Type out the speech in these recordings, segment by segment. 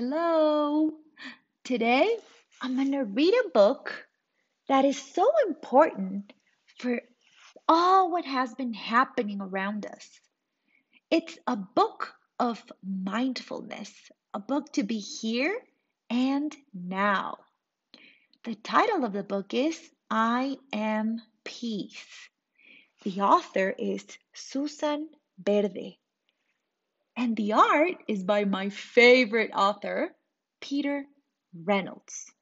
Hello. Today I'm going to read a book that is so important for all what has been happening around us. It's a book of mindfulness, a book to be here and now. The title of the book is I Am Peace. The author is Susan Verde. And the art is by my favorite author, Peter Reynolds.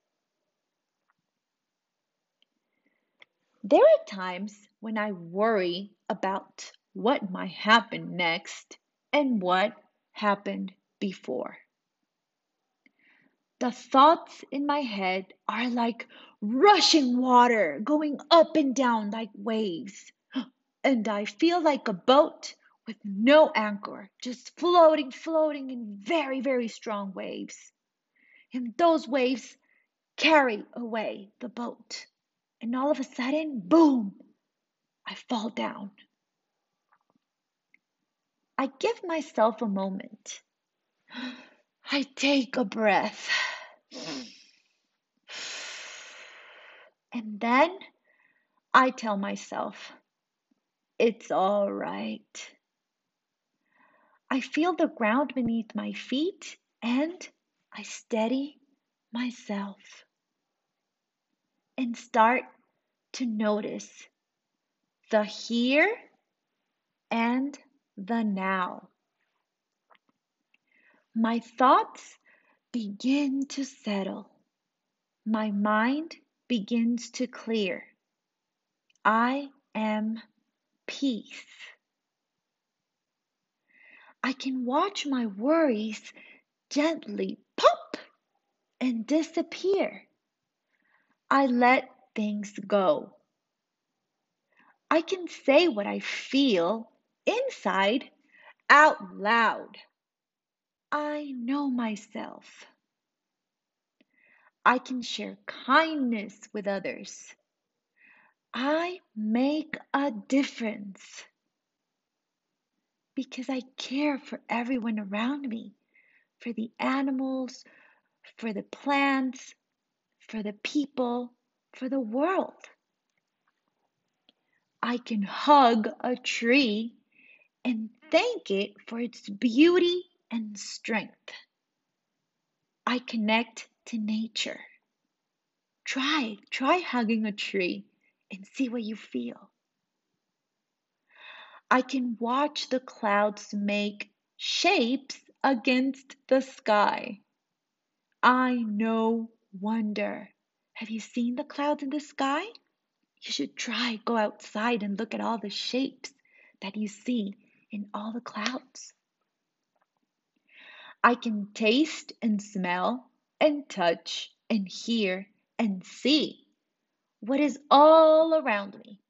There are times when I worry about what might happen next and what happened before. The thoughts in my head are like rushing water going up and down like waves. And I feel like a boat with no anchor, just floating, floating in very, very strong waves. And those waves carry away the boat. And all of a sudden, boom, I fall down. I give myself a moment. I take a breath. And then I tell myself, it's all right. I feel the ground beneath my feet and I steady myself and start to notice the here and the now. My thoughts begin to settle. My mind begins to clear. I am peace. I can watch my worries gently pop and disappear. I let things go. I can say what I feel inside out loud. I know myself. I can share kindness with others. I make a difference because I care for everyone around me, for the animals, for the plants, for the people, for the world. I can hug a tree and thank it for its beauty and strength. I connect to nature. Try, try hugging a tree and see what you feel. I can watch the clouds make shapes against the sky. I know wonder. Have you seen the clouds in the sky? You should try go outside and look at all the shapes that you see in all the clouds. I can taste and smell and touch and hear and see what is all around me.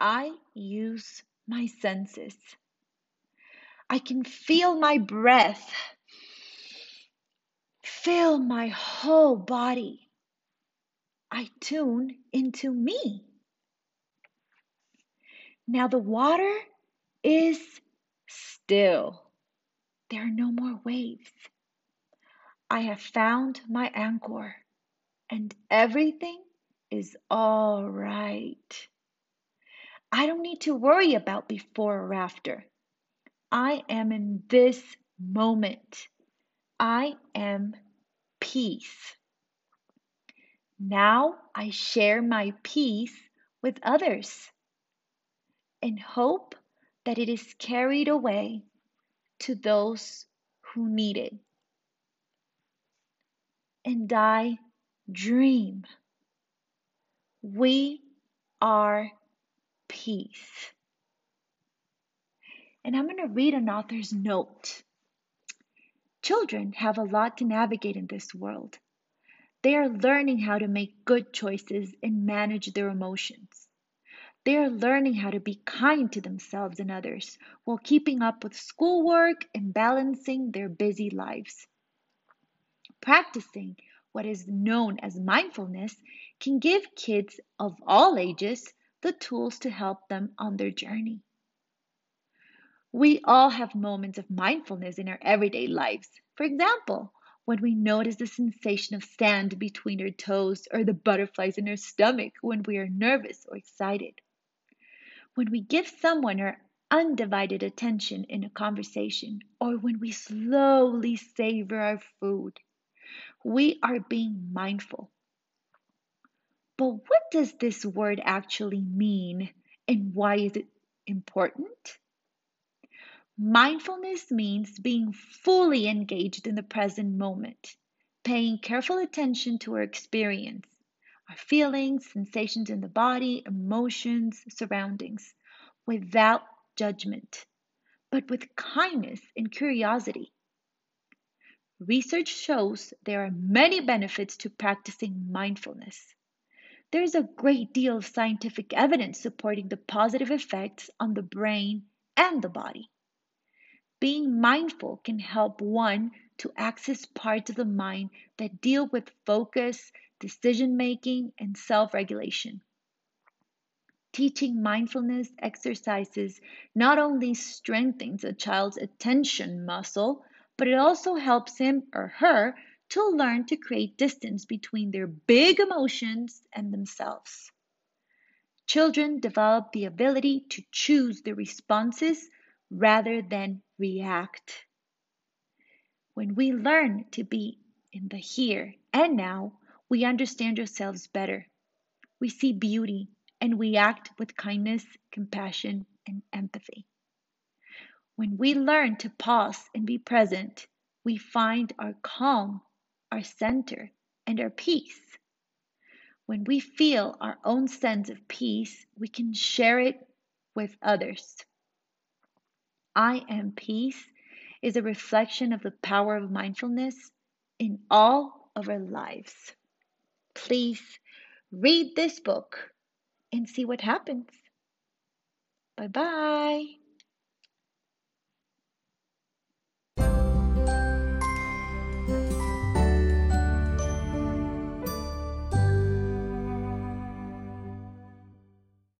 I use my senses. I can feel my breath, fill my whole body. I tune into me. Now the water is still. There are no more waves. I have found my anchor, and everything is all right. I don't need to worry about before or after. I am in this moment. I am peace. Now I share my peace with others and hope that it is carried away to those who need it. And I dream. We are peace. And I'm going to read an author's note. Children have a lot to navigate in this world. They are learning how to make good choices and manage their emotions. They are learning how to be kind to themselves and others while keeping up with schoolwork and balancing their busy lives. Practicing what is known as mindfulness can give kids of all ages the tools to help them on their journey. We all have moments of mindfulness in our everyday lives. For example, when we notice the sensation of sand between our toes or the butterflies in our stomach when we are nervous or excited. When we give someone our undivided attention in a conversation or when we slowly savor our food, we are being mindful. But what does this word actually mean and why is it important? Mindfulness means being fully engaged in the present moment, paying careful attention to our experience, our feelings, sensations in the body, emotions, surroundings, without judgment, but with kindness and curiosity. Research shows there are many benefits to practicing mindfulness. There is a great deal of scientific evidence supporting the positive effects on the brain and the body. Being mindful can help one to access parts of the mind that deal with focus, decision making, and self regulation. Teaching mindfulness exercises not only strengthens a child's attention muscle, but it also helps him or her to learn to create distance between their big emotions and themselves. Children develop the ability to choose their responses rather than react. When we learn to be in the here and now, we understand ourselves better. We see beauty and we act with kindness, compassion, and empathy. When we learn to pause and be present, we find our calm, our center, and our peace. When we feel our own sense of peace, we can share it with others. I am peace is a reflection of the power of mindfulness in all of our lives. Please read this book and see what happens. Bye bye.